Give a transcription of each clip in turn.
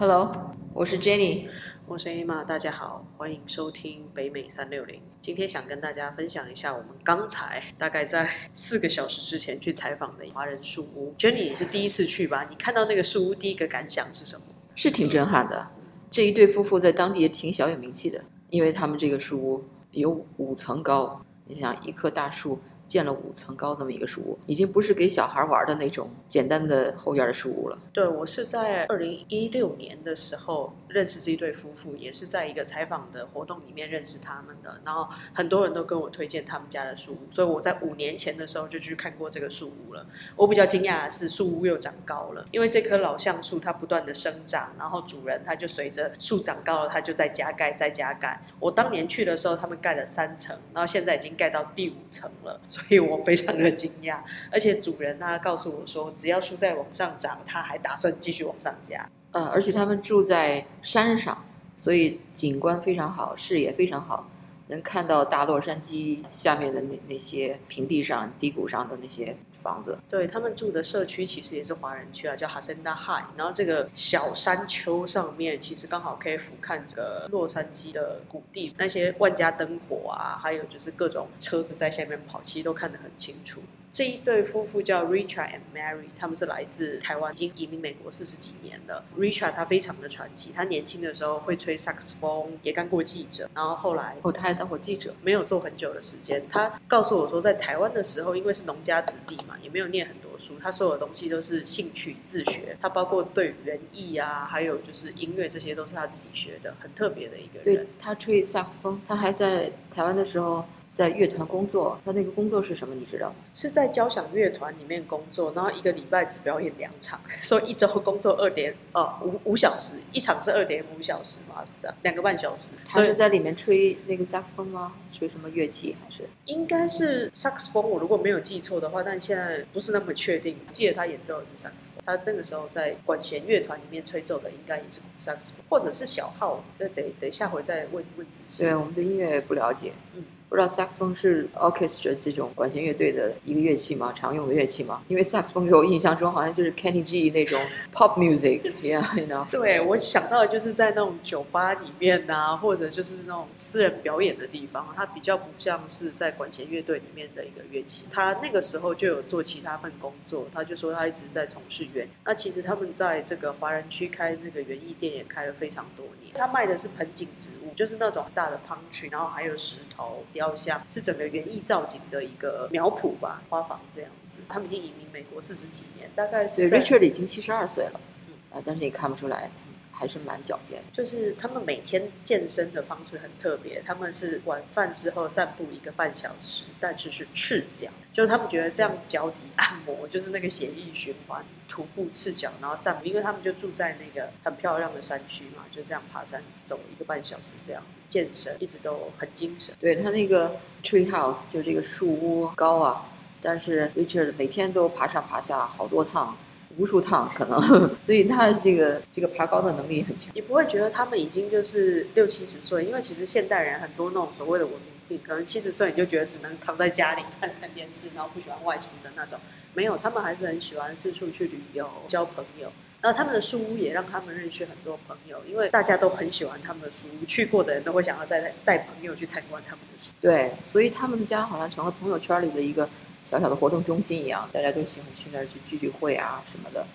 Hello，我是 Jenny。我是 Emma，大家好，欢迎收听北美三六零。今天想跟大家分享一下我们刚才大概在四个小时之前去采访的华人树屋。Jenny 也是第一次去吧？你看到那个树屋，第一个感想是什么？是挺震撼的。这一对夫妇在当地也挺小有名气的，因为他们这个树屋有五层高。你想，一棵大树。建了五层高这么一个树屋，已经不是给小孩玩的那种简单的后院的树屋了。对我是在二零一六年的时候认识这一对夫妇，也是在一个采访的活动里面认识他们的。然后很多人都跟我推荐他们家的树屋，所以我在五年前的时候就去看过这个树屋了。我比较惊讶的是树屋又长高了，因为这棵老橡树它不断的生长，然后主人他就随着树长高了，他就在加盖再加盖。我当年去的时候，他们盖了三层，然后现在已经盖到第五层了。所以我非常的惊讶，而且主人他告诉我说，只要树在往上涨，他还打算继续往上加。呃，而且他们住在山上，所以景观非常好，视野非常好。能看到大洛杉矶下面的那那些平地上、低谷上的那些房子。对他们住的社区其实也是华人区啊，叫 Hacienda High。然后这个小山丘上面其实刚好可以俯瞰这个洛杉矶的谷地，那些万家灯火啊，还有就是各种车子在下面跑，其实都看得很清楚。这一对夫妇叫 Richard and Mary，他们是来自台湾，已经移民美国四十几年了。Richard 他非常的传奇，他年轻的时候会吹萨克斯风，也干过记者，然后后来哦，他还当过记者，没有做很久的时间。他告诉我说，在台湾的时候，因为是农家子弟嘛，也没有念很多书，他所有的东西都是兴趣自学。他包括对园艺啊，还有就是音乐，这些都是他自己学的，很特别的一个人。对他吹萨克斯风，他还在台湾的时候。在乐团工作，他那个工作是什么？你知道吗？是在交响乐团里面工作，然后一个礼拜只表演两场，说一周工作二点哦五五小时，一场是二点五小时嘛，是的，两个半小时。他是在里面吹那个萨克斯风吗？吹什么乐器还是？应该是萨克斯风，我如果没有记错的话，但现在不是那么确定。记得他演奏的是萨克斯风，他那个时候在管弦乐团里面吹奏的应该也是萨克斯风，或者是小号。那得得下回再问问仔细。对，我们对音乐不了解。嗯。不知道萨克斯风是 orchestra 这种管弦乐队的一个乐器吗？常用的乐器吗？因为萨克斯风给我印象中好像就是 Kenny G 那种 pop music，yeah，you know？对我想到的就是在那种酒吧里面呐，或者就是那种私人表演的地方，它比较不像是在管弦乐队里面的一个乐器。他那个时候就有做其他份工作，他就说他一直在从事园。那其实他们在这个华人区开那个园艺店也开了非常多年。他卖的是盆景植物，就是那种大的 palm tree，然后还有石头。雕像是整个园艺造景的一个苗圃吧，花房这样子。他们已经移民美国四十几年，大概是。Richard 已经七十二岁了，啊，但是你看不出来。还是蛮矫健，就是他们每天健身的方式很特别。他们是晚饭之后散步一个半小时，但是是赤脚，就是他们觉得这样脚底按摩就是那个血液循环。徒步赤脚，然后散步，因为他们就住在那个很漂亮的山区嘛，就这样爬山走一个半小时这样健身，一直都很精神。对他那个 tree house 就这个树屋高啊，但是 Richard 每天都爬上爬下好多趟。无数趟可能，所以他这个这个爬高的能力很强。你不会觉得他们已经就是六七十岁？因为其实现代人很多那种所谓的文明病，可能七十岁你就觉得只能躺在家里看看电视，然后不喜欢外出的那种。没有，他们还是很喜欢四处去旅游、交朋友。然后他们的书屋也让他们认识很多朋友，因为大家都很喜欢他们的书屋，去过的人都会想要再带朋友去参观他们的书。对，所以他们的家好像成了朋友圈里的一个。小小的活动中心一样，大家都喜欢去那儿去聚聚会啊什么的，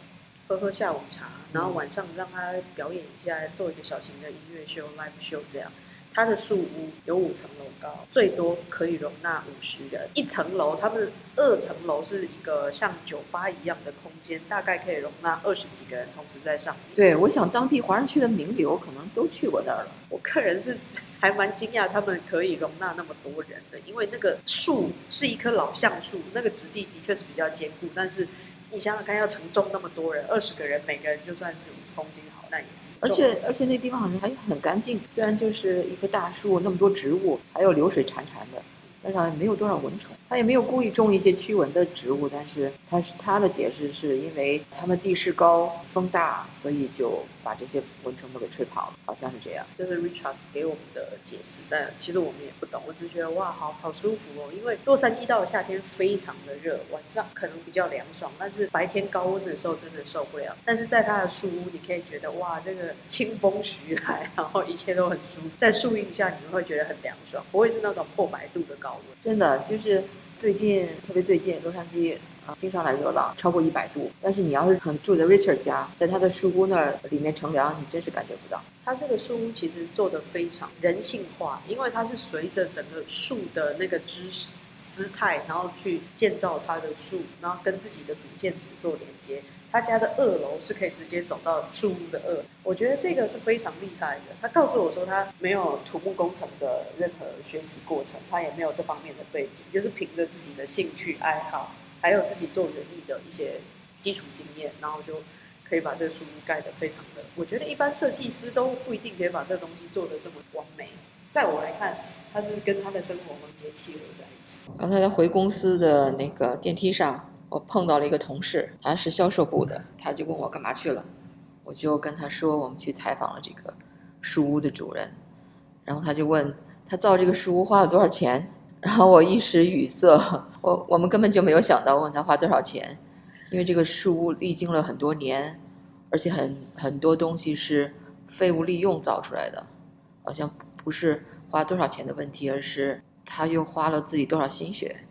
喝喝下午茶，然后晚上让他表演一下，做一个小型的音乐秀、live show 这样。他的树屋有五层楼高，最多可以容纳五十人。一层楼，他们二层楼是一个像酒吧一样的空间，大概可以容纳二十几个人同时在上面。对，我想当地华人区的名流可能都去过那儿了。我个人是。还蛮惊讶，他们可以容纳那么多人的，因为那个树是一棵老橡树，那个质地的确是比较坚固。但是你想想看，要承重那么多人，二十个人，每个人就算是五十公斤好，那也是。而且而且那地方好像还很干净，虽然就是一棵大树，那么多植物，还有流水潺潺的，但是没有多少蚊虫。他也没有故意种一些驱蚊的植物，但是他是他的解释是因为他们地势高，风大，所以就把这些蚊虫都给吹跑了，好像是这样。这是 Richard 给我们的解释，但其实我们也不懂，我只觉得哇，好好舒服哦。因为洛杉矶到了夏天非常的热，晚上可能比较凉爽，但是白天高温的时候真的受不了。但是在它的树屋，你可以觉得哇，这个清风徐来，然后一切都很舒服，在树荫下你们会觉得很凉爽，不会是那种破百度的高温。真的就是最近，特别最近，洛杉矶啊，经常来热浪，超过一百度。但是你要是很住在 Richard 家，在他的树屋那儿里面乘凉，你真是感觉不到。他这个树屋其实做的非常人性化，因为它是随着整个树的那个姿姿态，然后去建造它的树，然后跟自己的主建筑做连接。他家的二楼是可以直接走到树屋的二，我觉得这个是非常厉害的。他告诉我说，他没有土木工程的任何学习过程，他也没有这方面的背景，就是凭着自己的兴趣爱好，还有自己做园艺的一些基础经验，然后就可以把这个树屋盖得非常的。我觉得一般设计师都不一定可以把这东西做得这么完美。在我来看，他是跟他的生活环节契合在一起。刚才他回公司的那个电梯上。我碰到了一个同事，他是销售部的，他就问我干嘛去了，我就跟他说我们去采访了这个书屋的主人，然后他就问他造这个书屋花了多少钱，然后我一时语塞，我我们根本就没有想到问他花多少钱，因为这个书屋历经了很多年，而且很很多东西是废物利用造出来的，好像不是花多少钱的问题，而是他又花了自己多少心血。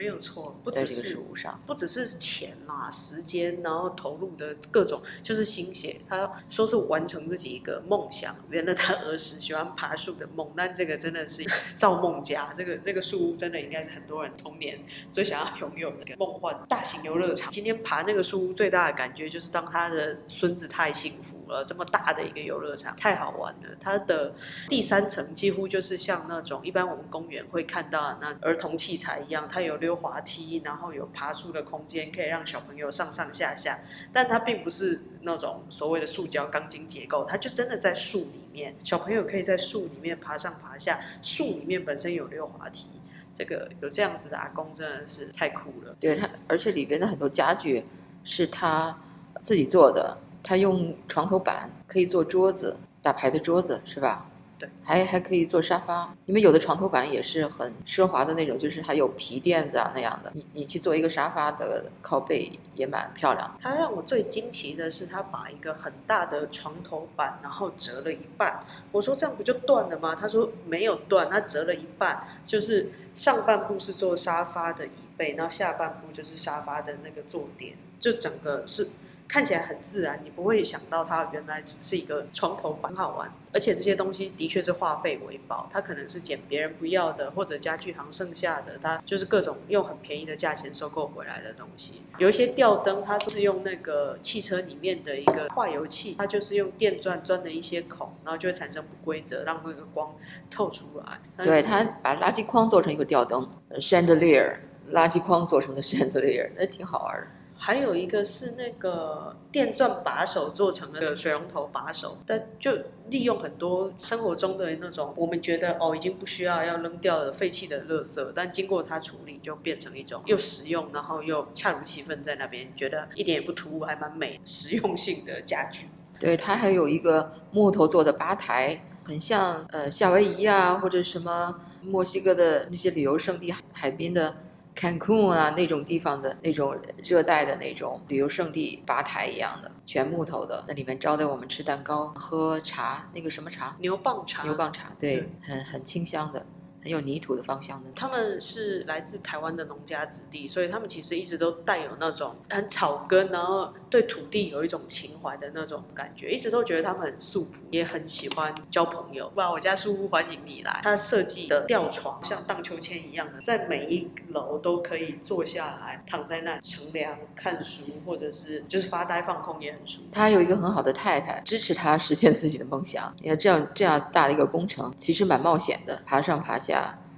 没有错，不只是上，不只是钱嘛，时间，然后投入的各种就是心血。他说是完成自己一个梦想，圆了他儿时喜欢爬树的梦。但这个真的是造梦家，这个这个树屋真的应该是很多人童年最想要拥有的一个梦幻大型游乐场。今天爬那个树屋最大的感觉就是当他的孙子太幸福。呃，这么大的一个游乐场太好玩了。它的第三层几乎就是像那种一般我们公园会看到那儿童器材一样，它有溜滑梯，然后有爬树的空间，可以让小朋友上上下下。但它并不是那种所谓的塑胶钢筋结构，它就真的在树里面，小朋友可以在树里面爬上爬下。树里面本身有溜滑梯，这个有这样子的阿公真的是太酷了。对他，而且里边的很多家具是他自己做的。他用床头板可以做桌子，打牌的桌子是吧？对，还还可以做沙发，因为有的床头板也是很奢华的那种，就是还有皮垫子啊那样的。你你去做一个沙发的靠背也蛮漂亮。他让我最惊奇的是，他把一个很大的床头板，然后折了一半。我说这样不就断了吗？他说没有断，他折了一半，就是上半部是做沙发的椅背，然后下半部就是沙发的那个坐垫，就整个是。看起来很自然，你不会想到它原来只是一个床头板，很好玩。而且这些东西的确是化废为宝，它可能是捡别人不要的，或者家具行剩下的，它就是各种用很便宜的价钱收购回来的东西。有一些吊灯，它是用那个汽车里面的一个化油器，它就是用电钻钻的一些孔，然后就会产生不规则，让那个光透出来。对，它把垃圾筐做成一个吊灯，chandelier，垃圾筐做成的 chandelier，那挺好玩的。还有一个是那个电钻把手做成的水龙头把手，但就利用很多生活中的那种我们觉得哦已经不需要要扔掉的废弃的垃圾，但经过它处理就变成一种又实用，然后又恰如其分在那边，觉得一点也不突兀，还蛮美，实用性的家具。对，它还有一个木头做的吧台，很像呃夏威夷啊或者什么墨西哥的那些旅游胜地海边的。Cancun 啊，那种地方的那种热带的那种旅游胜地吧台一样的，全木头的，那里面招待我们吃蛋糕、喝茶，那个什么茶？牛蒡茶。牛蒡茶，对，很很清香的。很有泥土的芳香的。他们是来自台湾的农家子弟，所以他们其实一直都带有那种很草根，然后对土地有一种情怀的那种感觉，一直都觉得他们很素朴，也很喜欢交朋友。哇，我家书屋欢迎你来。他设计的吊床像荡秋千一样的，在每一楼都可以坐下来，躺在那乘凉、看书，或者是就是发呆放空也很舒服。他有一个很好的太太，支持他实现自己的梦想。你看这样这样大的一个工程，其实蛮冒险的，爬上爬下。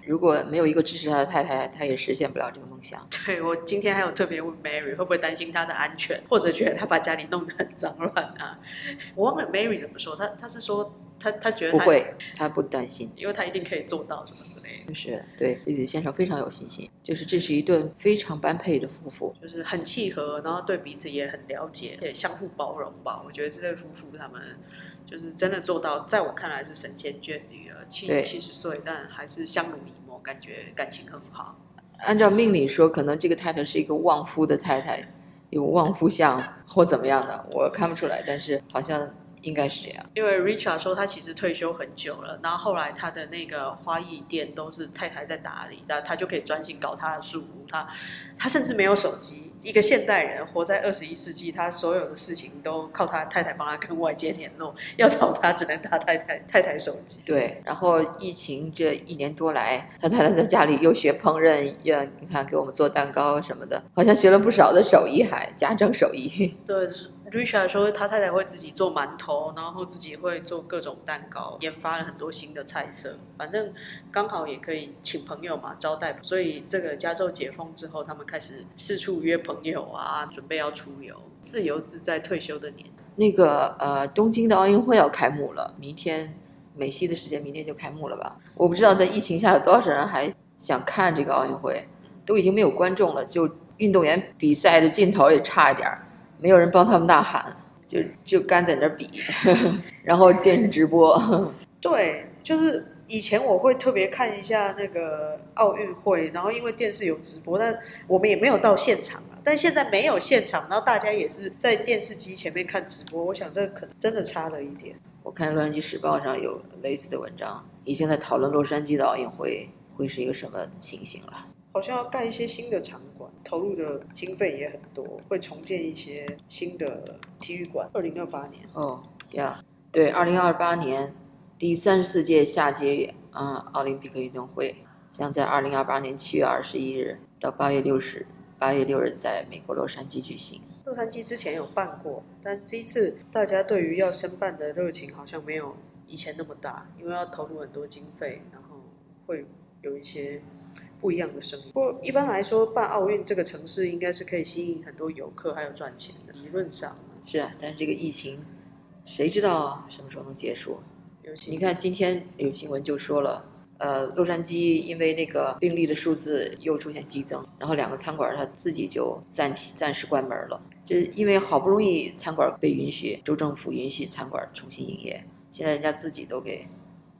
如果没有一个支持他的太太，他也实现不了这个梦想。对我今天还有特别问 Mary 会不会担心他的安全，或者觉得他把家里弄得很脏乱啊？我忘了 Mary 怎么说，他他是说他他觉得他，不会，他不担心。因为他一定可以做到什么之类的，就是对自己的先生非常有信心，就是这是一对非常般配的夫妇。就是很契合，然后对彼此也很了解，也相互包容吧。我觉得这对夫妇他们就是真的做到，在我看来是神仙眷侣了，七对七十岁，但还是相濡以沫，感觉感情很好。按照命理说，可能这个太太是一个旺夫的太太，有旺夫相或怎么样的，我看不出来，但是好像应该是这样。因为 Richard 说他其实退休很久了，然后后来他的那个花艺店都是太太在打理，那他就可以专心搞他的树屋。他他甚至没有手机，一个现代人活在二十一世纪，他所有的事情都靠他太太帮他跟外界联络，要找他只能打太太太太手机。对，然后疫情这一年多来，他太太在家里又学烹饪，又你看给我们做蛋糕什么的，好像学了不少的手艺，还家政手艺。对，Richard 说他太太会自己做馒头，然后自己会做各种蛋糕，研发了很多新的菜色。反正刚好也可以请朋友嘛，招待。所以这个加州解封之后，他们开始四处约朋友啊，准备要出游，自由自在退休的年。那个呃，东京的奥运会要开幕了，明天美西的时间，明天就开幕了吧？我不知道在疫情下有多少人还想看这个奥运会，都已经没有观众了，就运动员比赛的劲头也差一点儿，没有人帮他们呐喊，就就干在那儿比，然后电视直播。对，就是以前我会特别看一下那个奥运会，然后因为电视有直播，但我们也没有到现场啊。但现在没有现场，然后大家也是在电视机前面看直播，我想这可能真的差了一点。我看《洛杉矶时报》上有类似的文章，已经在讨论洛杉矶的奥运会会是一个什么情形了。好像要盖一些新的场馆，投入的经费也很多，会重建一些新的体育馆。二零二八年，哦，呀，对，二零二八年第三十四届夏季嗯奥林匹克运动会将在二零二八年七月二十一日到八月六日八月六日在美国洛杉矶举行。洛杉矶之前有办过，但这一次大家对于要申办的热情好像没有以前那么大，因为要投入很多经费，然后会有一些不一样的声音。不过一般来说，办奥运这个城市应该是可以吸引很多游客，还有赚钱的。理论上，是啊，但是这个疫情，谁知道什么时候能结束？尤其你看今天有新闻就说了，呃，洛杉矶因为那个病例的数字又出现激增，然后两个餐馆它自己就暂停暂时关门了，就是因为好不容易餐馆被允许，州政府允许餐馆重新营业，现在人家自己都给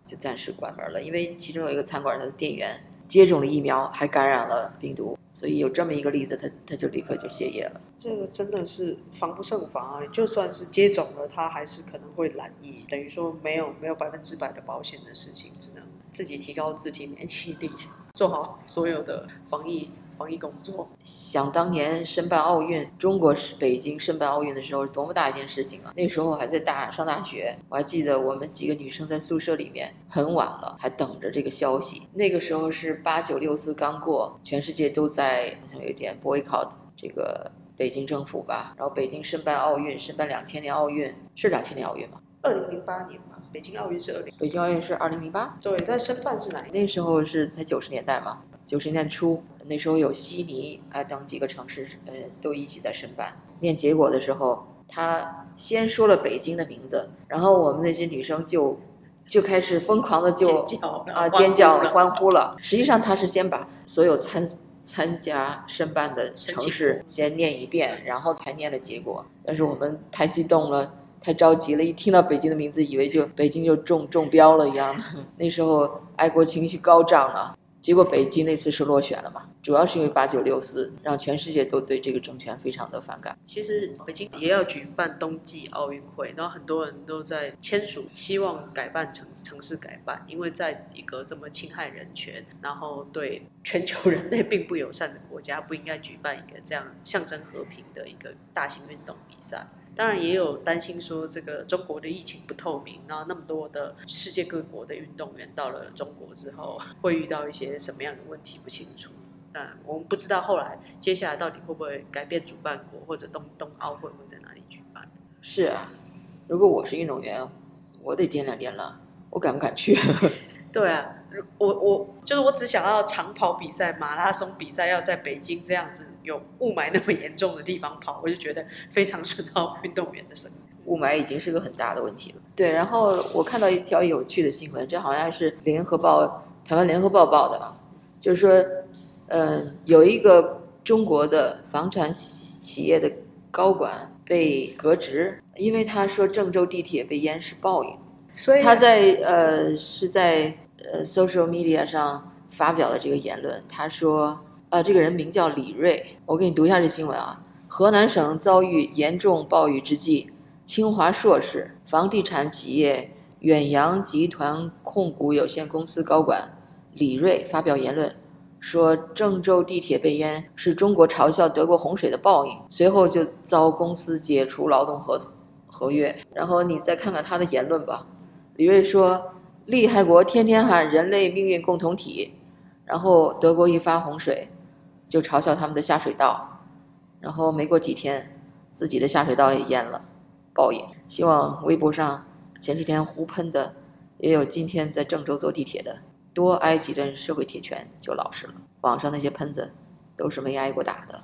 就暂时关门了，因为其中有一个餐馆它的店员接种了疫苗还感染了病毒，所以有这么一个例子，他他就立刻就歇业了。这个真的是防不胜防啊！就算是接种了，他还是可能会染疫，等于说没有没有百分之百的保险的事情，只能自己提高自己免疫力，做好所有的防疫防疫工作。想当年申办奥运，中国是北京申办奥运的时候，多么大一件事情啊！那时候还在大上大学，我还记得我们几个女生在宿舍里面很晚了，还等着这个消息。那个时候是八九六四刚过，全世界都在好像有点 boycott 这个北京政府吧。然后北京申办奥运，申办两千年奥运是两千年奥运吗？二零零八年嘛，北京奥运是二零，北京奥运是二零零八，对，但申办是哪一年？那时候是才九十年代嘛，九十年代初，那时候有悉尼啊、等几个城市，呃，都一起在申办。念结果的时候，他先说了北京的名字，然后我们那些女生就就开始疯狂的就尖叫啊尖叫欢呼了欢呼了。实际上他是先把所有参参加申办的城市先念一遍，然后才念的结果。但是我们太激动了。太着急了，一听到北京的名字，以为就北京就中中标了一样。那时候爱国情绪高涨啊，结果北京那次是落选了嘛，主要是因为八九六四，让全世界都对这个政权非常的反感。其实北京也要举办冬季奥运会，然后很多人都在签署，希望改办城城市改办，因为在一个这么侵害人权，然后对全球人类并不友善的国家，不应该举办一个这样象征和平的一个大型运动比赛。当然也有担心说，这个中国的疫情不透明，然后那么多的世界各国的运动员到了中国之后，会遇到一些什么样的问题不清楚。那我们不知道后来接下来到底会不会改变主办国，或者冬冬奥会会在哪里举办？是啊，如果我是运动员，我得掂量掂量，我敢不敢去？对啊，我我就是我只想要长跑比赛、马拉松比赛要在北京这样子有雾霾那么严重的地方跑，我就觉得非常损耗运动员的生雾霾已经是个很大的问题了。对，然后我看到一条有趣的新闻，这好像是联合报、台湾联合报报的啊，就是说，嗯，有一个中国的房产企企业的高管被革职，因为他说郑州地铁被淹是报应。所以他在呃是在呃 social media 上发表了这个言论，他说，呃，这个人名叫李瑞，我给你读一下这新闻啊。河南省遭遇严重暴雨之际，清华硕士、房地产企业远洋集团控股有限公司高管李瑞发表言论，说郑州地铁被淹是中国嘲笑德国洪水的报应，随后就遭公司解除劳动合同合约。然后你再看看他的言论吧。李瑞说：“厉害国天天喊人类命运共同体，然后德国一发洪水，就嘲笑他们的下水道，然后没过几天，自己的下水道也淹了，报应。希望微博上前几天胡喷的，也有今天在郑州坐地铁的，多挨几顿社会铁拳就老实了。网上那些喷子，都是没挨过打的。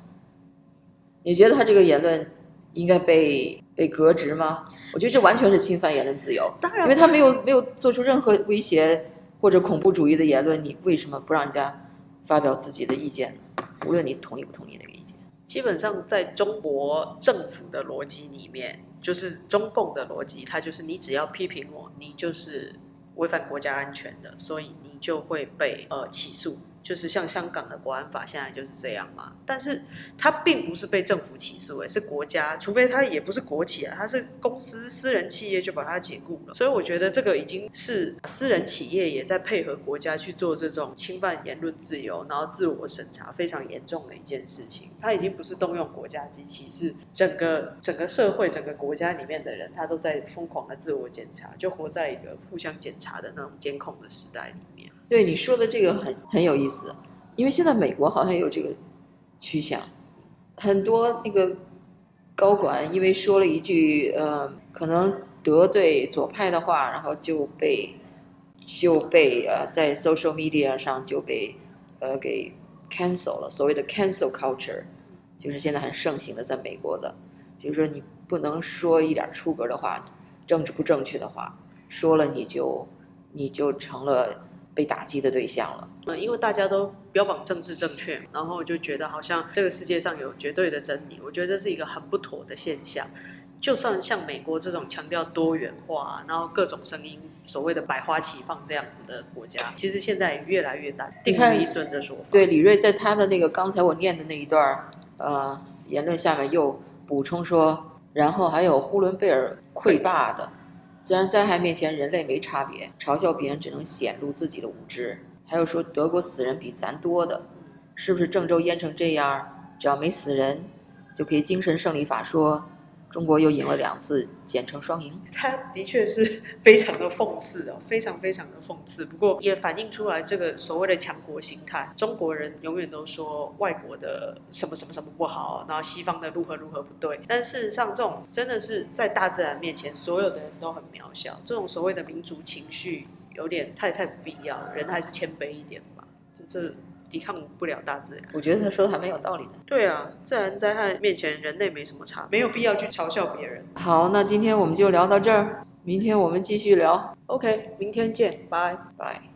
你觉得他这个言论应该被被革职吗？我觉得这完全是侵犯言论自由。”当然，因为他没有没有做出任何威胁或者恐怖主义的言论，你为什么不让人家发表自己的意见？无论你同意不同意那个意见，基本上在中国政府的逻辑里面，就是中共的逻辑，它就是你只要批评我，你就是违反国家安全的，所以你就会被呃起诉。就是像香港的国安法现在就是这样嘛，但是它并不是被政府起诉，诶，是国家，除非它也不是国企啊，它是公司、私人企业就把它解雇了。所以我觉得这个已经是私人企业也在配合国家去做这种侵犯言论自由，然后自我审查非常严重的一件事情。它已经不是动用国家机器，是整个整个社会、整个国家里面的人，他都在疯狂的自我检查，就活在一个互相检查的那种监控的时代里。对你说的这个很很有意思，因为现在美国好像有这个趋向，很多那个高管因为说了一句呃可能得罪左派的话，然后就被就被呃在 social media 上就被呃给 cancel 了，所谓的 cancel culture，就是现在很盛行的在美国的，就是说你不能说一点出格的话，政治不正确的话，说了你就你就成了。被打击的对象了。嗯，因为大家都标榜政治正确，然后就觉得好像这个世界上有绝对的真理。我觉得这是一个很不妥的现象。就算像美国这种强调多元化，然后各种声音所谓的百花齐放这样子的国家，其实现在也越来越淡，定于一尊的说法。对，李瑞在他的那个刚才我念的那一段呃言论下面又补充说，然后还有呼伦贝尔溃坝的。自然灾害面前，人类没差别。嘲笑别人只能显露自己的无知。还有说德国死人比咱多的，是不是郑州淹成这样，只要没死人，就可以精神胜利法说？中国又赢了两次，简称双赢。他的确是非常的讽刺哦，非常非常的讽刺。不过也反映出来这个所谓的强国心态。中国人永远都说外国的什么什么什么不好，然后西方的如何如何不对。但事实上，这种真的是在大自然面前，所有的人都很渺小。这种所谓的民族情绪有点太太不必要，人还是谦卑一点吧。就是。抵抗不了大自然，我觉得他说的还蛮有道理的。对啊，自然灾害面前，人类没什么差，没有必要去嘲笑别人。好，那今天我们就聊到这儿，明天我们继续聊。OK，明天见，拜拜。